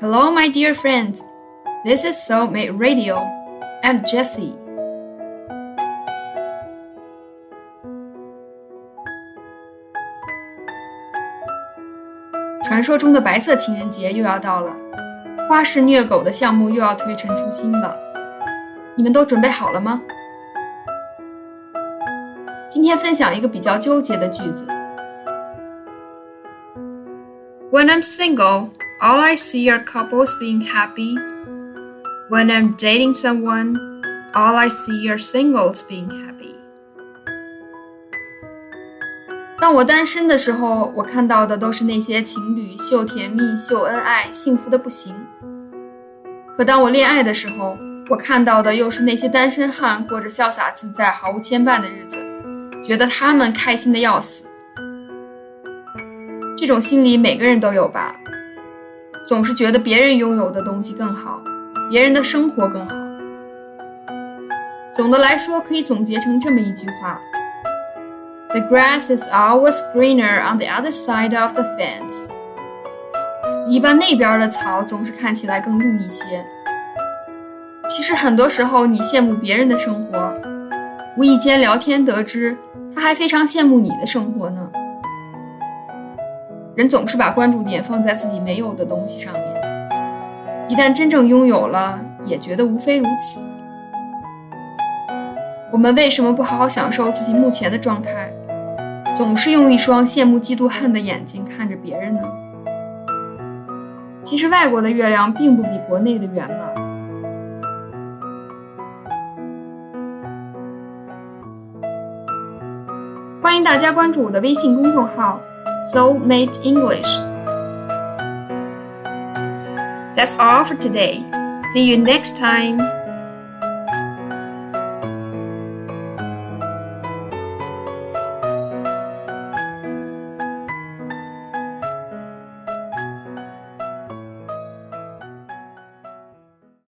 Hello, my dear friends. This is Soulmate Radio. I'm Jessie. 传说中的白色情人节又要到了，花式虐狗的项目又要推陈出新了。你们都准备好了吗？今天分享一个比较纠结的句子。When I'm single, all I see are couples being happy. When I'm dating someone, all I see are singles being happy. 当我单身的时候，我看到的都是那些情侣秀甜蜜、秀恩爱、幸福的不行。可当我恋爱的时候，我看到的又是那些单身汉过着潇洒自在、毫无牵绊的日子。觉得他们开心的要死，这种心理每个人都有吧？ 总是觉得别人拥有的东西更好，别人的生活更好。总的来说，可以总结成这么一句话：The grass is always greener on the other side of the fence。篱笆那边的草总是看起来更绿一些。其实很多时候，你羡慕别人的生活，无意间聊天得知。他还非常羡慕你的生活呢。人总是把关注点放在自己没有的东西上面，一旦真正拥有了，也觉得无非如此。我们为什么不好好享受自己目前的状态，总是用一双羡慕、嫉妒、恨的眼睛看着别人呢？其实，外国的月亮并不比国内的圆嘛。欢迎大家关注我的微信公众号 Soulmate English. That's all for today. See you next time.